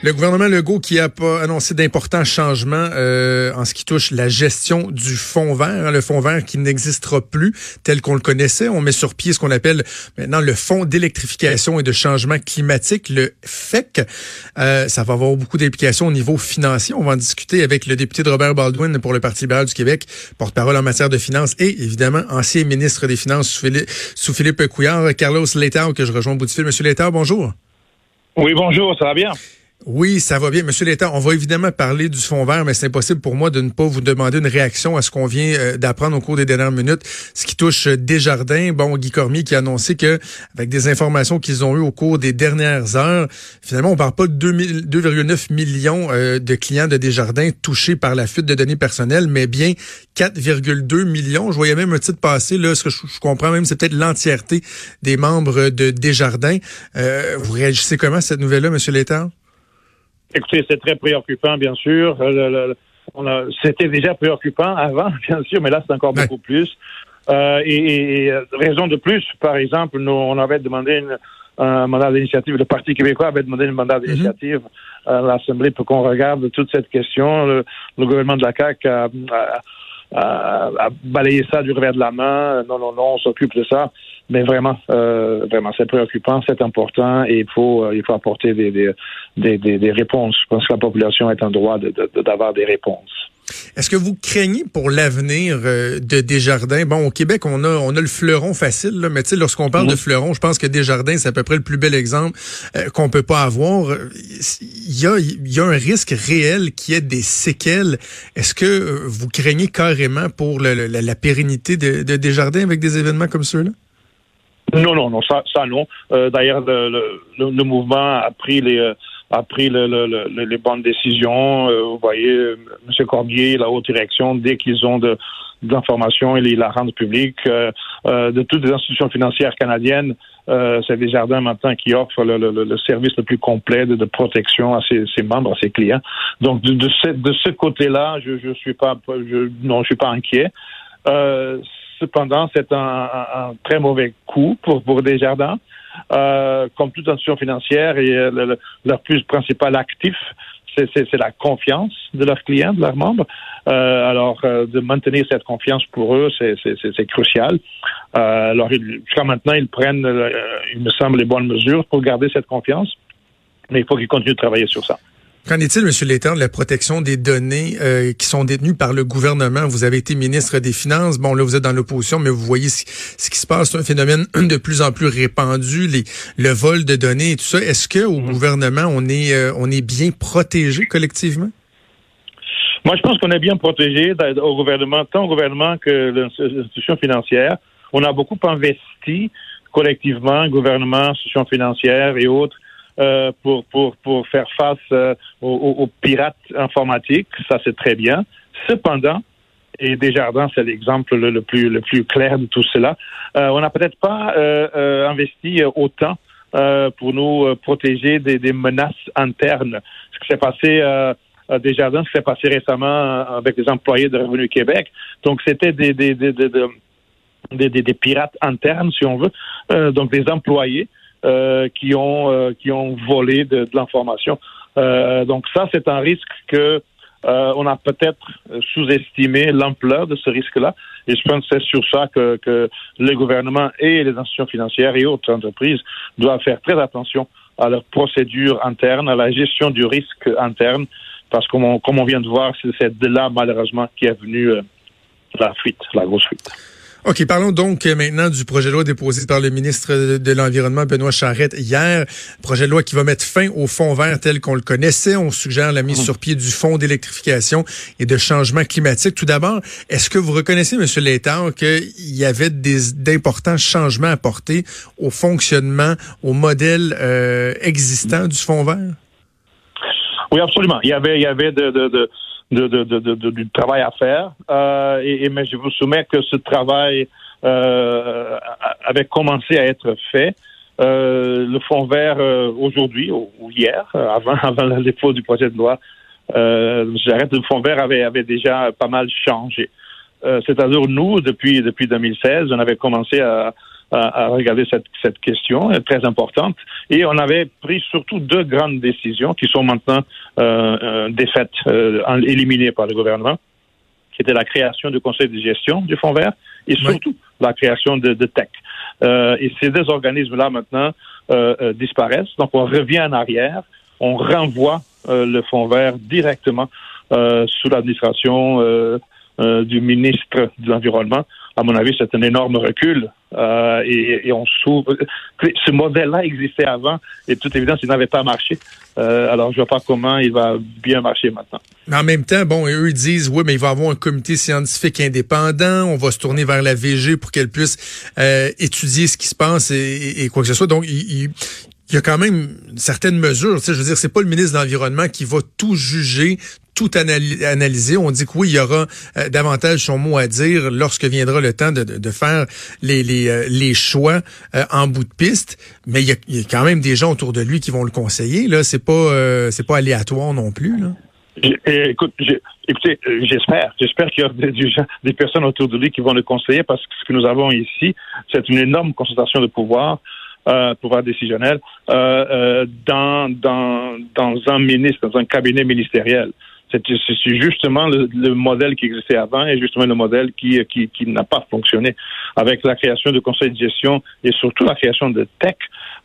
Le gouvernement Legault qui a pas annoncé d'importants changements euh, en ce qui touche la gestion du fonds vert, hein, le fonds vert qui n'existera plus tel qu'on le connaissait. On met sur pied ce qu'on appelle maintenant le fonds d'électrification et de changement climatique, le FEC. Euh, ça va avoir beaucoup d'implications au niveau financier. On va en discuter avec le député de Robert Baldwin pour le Parti libéral du Québec, porte-parole en matière de finances et évidemment ancien ministre des Finances sous Philippe, sous Philippe Couillard, Carlos Letao, que je rejoins au bout du fil. Monsieur Letao, bonjour. Oui, bonjour, ça va bien? Oui, ça va bien. Monsieur l'État, on va évidemment parler du fonds vert, mais c'est impossible pour moi de ne pas vous demander une réaction à ce qu'on vient euh, d'apprendre au cours des dernières minutes, ce qui touche euh, Desjardins. Bon, Guy Cormier qui a annoncé que, avec des informations qu'ils ont eues au cours des dernières heures, finalement, on parle pas de 2,9 millions euh, de clients de Desjardins touchés par la fuite de données personnelles, mais bien 4,2 millions. Je voyais même un titre passer, là, ce que je, comprends même, c'est peut-être l'entièreté des membres de Desjardins. vous réagissez comment à cette nouvelle-là, Monsieur l'État? Écoutez, c'est très préoccupant, bien sûr. Euh, c'était déjà préoccupant avant, bien sûr, mais là, c'est encore beaucoup plus. Euh, et, euh, raison de plus, par exemple, nous, on avait demandé un mandat d'initiative, le Parti québécois avait demandé un mandat mhm. d'initiative à l'Assemblée pour qu'on regarde toute cette question. Le, gouvernement de la CAQ a, a, balayé ça du revers de la main. Non, non, non, on s'occupe de ça. Mais vraiment, euh, vraiment, c'est préoccupant, c'est important et il faut, euh, il faut apporter des, des, des, des, réponses. Je pense que la population est en droit d'avoir de, des réponses. Est-ce que vous craignez pour l'avenir euh, de Desjardins? Bon, au Québec, on a, on a le fleuron facile, là, mais tu sais, lorsqu'on parle de fleuron, je pense que Desjardins, c'est à peu près le plus bel exemple euh, qu'on peut pas avoir. Il y a, il y a un risque réel qui ait des séquelles. Est-ce que vous craignez carrément pour la, la, pérennité de, de Desjardins avec des événements comme ceux-là? Non, non, non, ça, ça non. Euh, d'ailleurs, le, le, le, mouvement a pris les euh, a pris le, le, les bonnes décisions. Euh, vous voyez, M. Corbier, la haute direction, dès qu'ils ont de, l'information, ils la rendent publique. de toutes les institutions financières canadiennes, c'est des jardins maintenant qui offrent le, service le plus complet de, protection à ses, ses, membres, à ses clients. Donc, de, de ce, de ce côté-là, je, je suis pas, je, non, je suis pas inquiet. Euh, Cependant, c'est un, très mauvais coup pour, pour Desjardins. Euh, comme toute institution financière, et euh, leur plus principal actif, c'est la confiance de leurs clients, de leurs membres. Euh, alors, de maintenir cette confiance pour eux, c'est crucial. alors, jusqu'à maintenant, ils prennent, il me semble, les bonnes mesures pour garder cette confiance, mais il faut qu'ils continuent de travailler sur ça. Qu'en est-il, M. Létard, de la protection des données euh, qui sont détenues par le gouvernement? Vous avez été ministre des Finances. Bon, là, vous êtes dans l'opposition, mais vous voyez ce, qui se passe. C'est un phénomène de plus en plus répandu, les, le vol de données et tout ça. Est-ce que au mm-hmm. gouvernement, on est, euh, on est bien protégé collectivement? Moi, je pense qu'on est bien protégé au gouvernement, tant au gouvernement que l'institution financière. On a beaucoup investi collectivement, gouvernement, institutions financières et autres, euh, pour, pour, pour faire face euh, aux, pirates informatiques. Ça, c'est très bien. Cependant, et Desjardins, c'est l'exemple le, plus, le plus clair de tout cela, euh, on n'a peut-être pas investi autant pour nous protéger des, des, menaces internes. Ce qui s'est passé à Desjardins, ce qui s'est passé récemment avec les employés de Revenu Québec. Donc, c'était des, des, des, des, des, pirates internes, si on veut, donc des employés euh, qui ont euh, qui ont volé de, de l'information. Euh, donc ça, c'est un risque que on a peut-être sous-estimé l'ampleur de ce risque-là. Et je pense que c'est sur ça que, que les gouvernements et les institutions financières et autres entreprises doivent faire très attention à leurs procédures internes, à la gestion du risque interne, parce que comme on vient de voir, c'est de là malheureusement qui est venue la fuite, la grosse fuite. OK, parlons donc maintenant du projet de loi déposé par le ministre de l'Environnement, Benoît Charette, hier. Projet de loi qui va mettre fin au fonds vert tel qu'on le connaissait. On suggère la mise mmh. sur pied du fonds d'électrification et de changement climatique. Tout d'abord, est-ce que vous reconnaissez, M. Létard, qu'il y avait d'importants changements apportés au fonctionnement, au modèle euh, existant du fonds vert? Oui, absolument. Il y avait, il y avait de, de, de de, de, de, du travail à faire. Euh, et, mais je vous soumets que ce travail euh, avait commencé à être fait. Euh, le fond vert euh, aujourd'hui ou, hier, euh, avant, avant le dépôt du projet de loi, euh, j'arrête, le fond vert avait, avait déjà pas mal changé. C'est-à-dire nous, depuis depuis 2016, on avait commencé à, à, regarder cette, cette question très importante. Et on avait pris surtout deux grandes décisions qui sont maintenant défaites, éliminées par le gouvernement qui était la création du conseil de gestion du Fonds vert et surtout la création de, de TEC. Euh, et ces deux organismes-là maintenant euh, euh, disparaissent. Donc on revient en arrière, on renvoie euh, le Fonds vert directement euh, sous l'administration du ministre de l'Environnement. À mon avis, c'est un énorme recul euh, et, et, on s'ouvre. Ce modèle-là existait avant et de toute évidence, il n'avait pas marché. Euh, alors, je vois pas comment il va bien marcher maintenant. Mais en même temps, bon, eux disent, oui, mais il va avoir un comité scientifique indépendant. On va se tourner vers la VG pour qu'elle puisse euh, étudier ce qui se passe et, quoi que ce soit. Donc, il, y a quand même certaines mesures. Tu je veux dire, c'est pas le ministre de l'Environnement qui va tout juger, tout analyser. On dit que oui, il y aura euh, davantage son mot à dire lorsque viendra le temps de, de, faire les, les, euh, les choix euh, en bout de piste. Mais il y, a, quand même des gens autour de lui qui vont le conseiller. Là, c'est pas c'est pas aléatoire non plus. Là. Écoute, écoutez, j'espère, j'espère qu'il y a des, des personnes autour de lui qui vont le conseiller parce que ce que nous avons ici, c'est une énorme concentration de pouvoir euh, pouvoir décisionnel, euh, dans, dans, dans un ministre, dans un cabinet ministériel. C'est justement le, le, modèle qui existait avant et justement le modèle qui, qui, qui n'a pas fonctionné. Avec la création du conseil de gestion et surtout la création de TEC,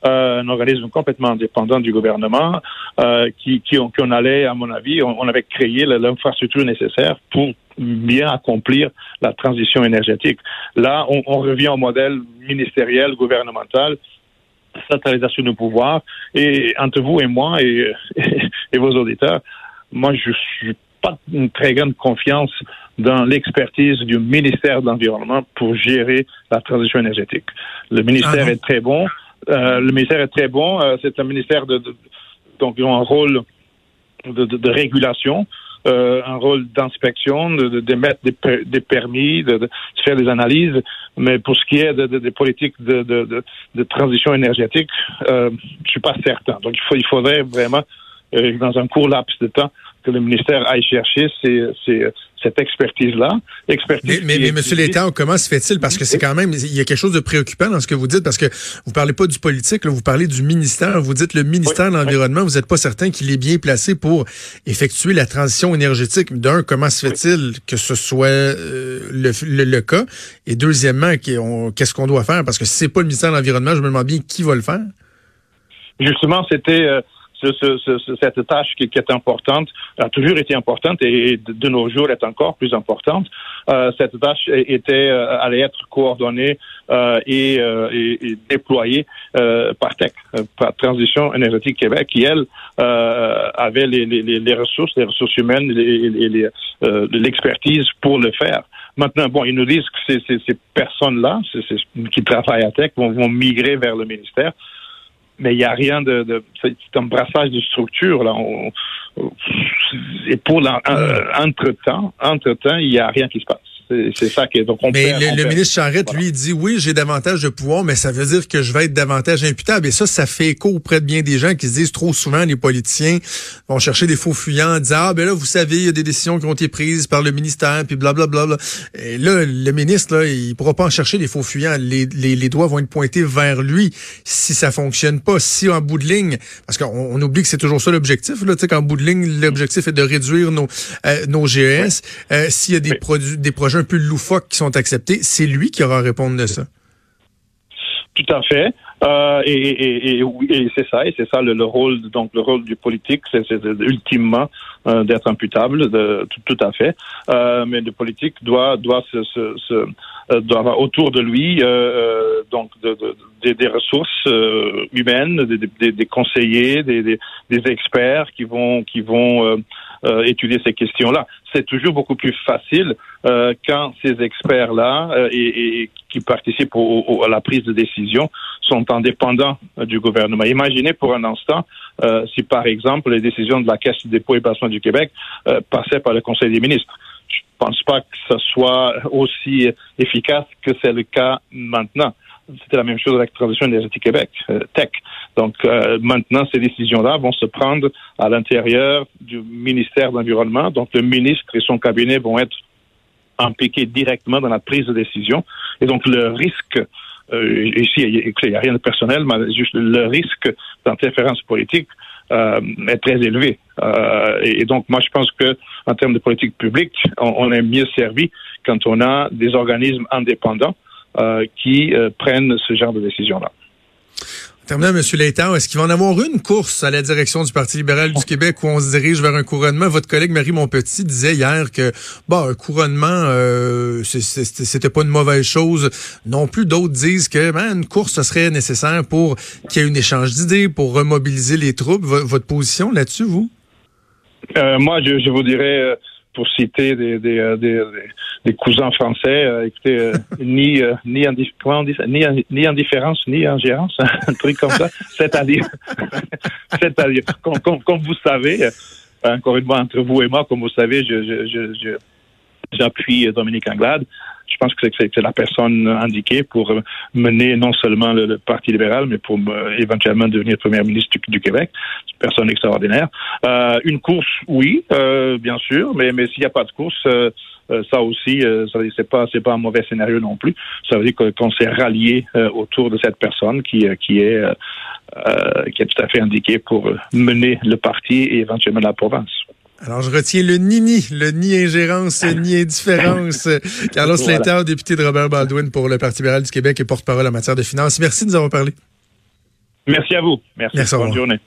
euh, un organisme complètement indépendant du gouvernement, euh, qui, qui, on, qu'on allait, à mon avis, on, on avait créé l'infrastructure nécessaire pour bien accomplir la transition énergétique. Là, on, on revient au modèle ministériel, gouvernemental, centralisation du pouvoir. Et entre vous et moi et, et, vos auditeurs, moi, je suis pas une très grande confiance dans l'expertise du ministère de l'Environnement pour gérer la transition énergétique. Le ministère ah est très bon. Euh, le ministère est très bon. Euh, c'est un ministère de, de donc ils ont un rôle de, de, de régulation euh, un rôle d'inspection, de, de, mettre des, des permis, de, de, faire des analyses. Mais pour ce qui est des politiques de, de, transition énergétique, euh, je suis pas certain. Donc il, faut, il faudrait vraiment, euh, dans un court laps de temps, que le ministère aille chercher ces, ces, cette expertise-là. Expertise mais, mais, mais M. Létang, comment se fait-il? Parce que c'est quand même, il y a quelque chose de préoccupant dans ce que vous dites, parce que vous parlez pas du politique, là, vous parlez du ministère. Vous dites le ministère de l'Environnement, vous n'êtes pas certain qu'il est bien placé pour effectuer la transition énergétique. D'un, comment se fait-il que ce soit euh, le, le, cas? Et deuxièmement, qu'est-ce qu'on doit faire? Parce que si c'est pas le ministère de l'Environnement, je me demande bien qui va le faire. Justement, c'était... Euh, cette tâche qui, est importante, a toujours été importante et de, nos jours est encore plus importante. Euh, cette tâche était euh, allait être coordonnée euh, et, et, déployée par TEC, par Transition énergétique Québec, qui elle avait les, les, les, ressources, les ressources humaines, les, l'expertise pour le faire. Maintenant, bon, ils nous disent que ces, ces, personnes-là, qui travaillent à TEC, vont, vont migrer vers le ministère mais il n'y a rien de, de c'est un brassage de structure là. et pour l'entre temps, entre temps, il n'y a rien qui se passe. C'est ça qui est. Donc mais le, ministre Charette, lui, dit oui, j'ai davantage de pouvoir, mais ça veut dire que je vais être davantage imputable. Et ça, ça fait écho auprès de bien des gens qui se disent trop souvent, les politiciens vont chercher des faux fuyants en disant Ah ben là, vous savez, il y a des décisions qui ont été prises par le ministère, puis blablabla. Bla, bla. Et là, le ministre, là, il pourra pas en chercher des faux fuyants. Les, les, les doigts vont être pointés vers lui si ça fonctionne pas. Si en bout de ligne, parce qu'on on oublie que c'est toujours ça l'objectif, là, tu sais, qu'en bout de ligne, l'objectif est de réduire nos, euh, nos GES. Euh, s'il y a des produits, des projets un peu loufoques qui sont acceptés, c'est lui qui aura à répondre de ça. Tout à fait. Euh, et, c'est ça, et c'est ça le, rôle, donc le rôle du politique, c'est ultimement euh, d'être imputable, tout, à fait. Euh, mais le politique doit doit se euh, doit avoir autour de lui euh, euh, donc de, de, des ressources humaines, des, des conseillers, des, des, experts qui vont qui vont étudier ces questions-là. C'est toujours beaucoup plus facile quand ces experts-là et, et, qui participent au, à la prise de décision sont indépendants du gouvernement. Imaginez pour un instant euh, si, par exemple, les décisions de la Caisse de dépôt et placement du Québec euh, passaient par le Conseil des ministres. Je ne pense pas que ce soit aussi efficace que c'est le cas maintenant. C'était la même chose avec la Transition énergétique Québec, euh, TEC. Donc euh, maintenant, ces décisions-là vont se prendre à l'intérieur du ministère de l'Environnement. Donc le ministre et son cabinet vont être impliqués directement dans la prise de décision. Et donc le risque euh, ici, il n'y a rien de personnel, mais juste le risque d'interférence politique euh, est très élevé. Euh, et, donc, moi, je pense que en termes de politique publique, on, est mieux servi quand on a des organismes indépendants euh, qui euh, prennent ce genre de décisions-là. Terminant, M. Létard, est-ce qu'il va en avoir une course à la direction du Parti libéral du Québec où on se dirige vers un couronnement? Votre collègue Marie Montpetit disait hier que bon, un couronnement, euh, c'était pas une mauvaise chose. Non plus, d'autres disent que ben, une course, ce serait nécessaire pour qu'il y ait un échange d'idées, pour remobiliser les troupes. votre position là-dessus, vous? Euh, moi, je, je, vous dirais, euh, pour citer des, des, euh, des, des cousins français, euh, écoutez, euh, ni, ni, on dit ça? ni, ni indifférence, ni ingérence, un truc comme ça. C'est-à-dire, c'est-à-dire, comme, comme, comme, vous savez, encore une fois, entre vous et moi, comme vous savez, je, je, je, j'appuie Dominique Anglade. Je pense que c'est la personne indiquée pour mener non seulement le, Parti libéral, mais pour euh, éventuellement devenir premier ministre du, Québec. C'est une personne extraordinaire. Euh, une course, oui, euh, bien sûr, mais, mais s'il n'y a pas de course, euh, euh, ça aussi, ça veut dire c'est pas c'est pas un mauvais scénario non plus. Ça veut dire qu'on s'est rallié autour de cette personne qui qui est qui est tout à fait indiquée pour mener le parti et éventuellement la province. Alors, je retiens le ni-ni, le ni-ingérence, ni-indifférence. Carlos voilà. député de Robert Baldwin pour le Parti libéral du Québec et porte-parole en matière de finances. Merci de nous avoir parlé. Merci à vous. Merci. Merci Bonne journée.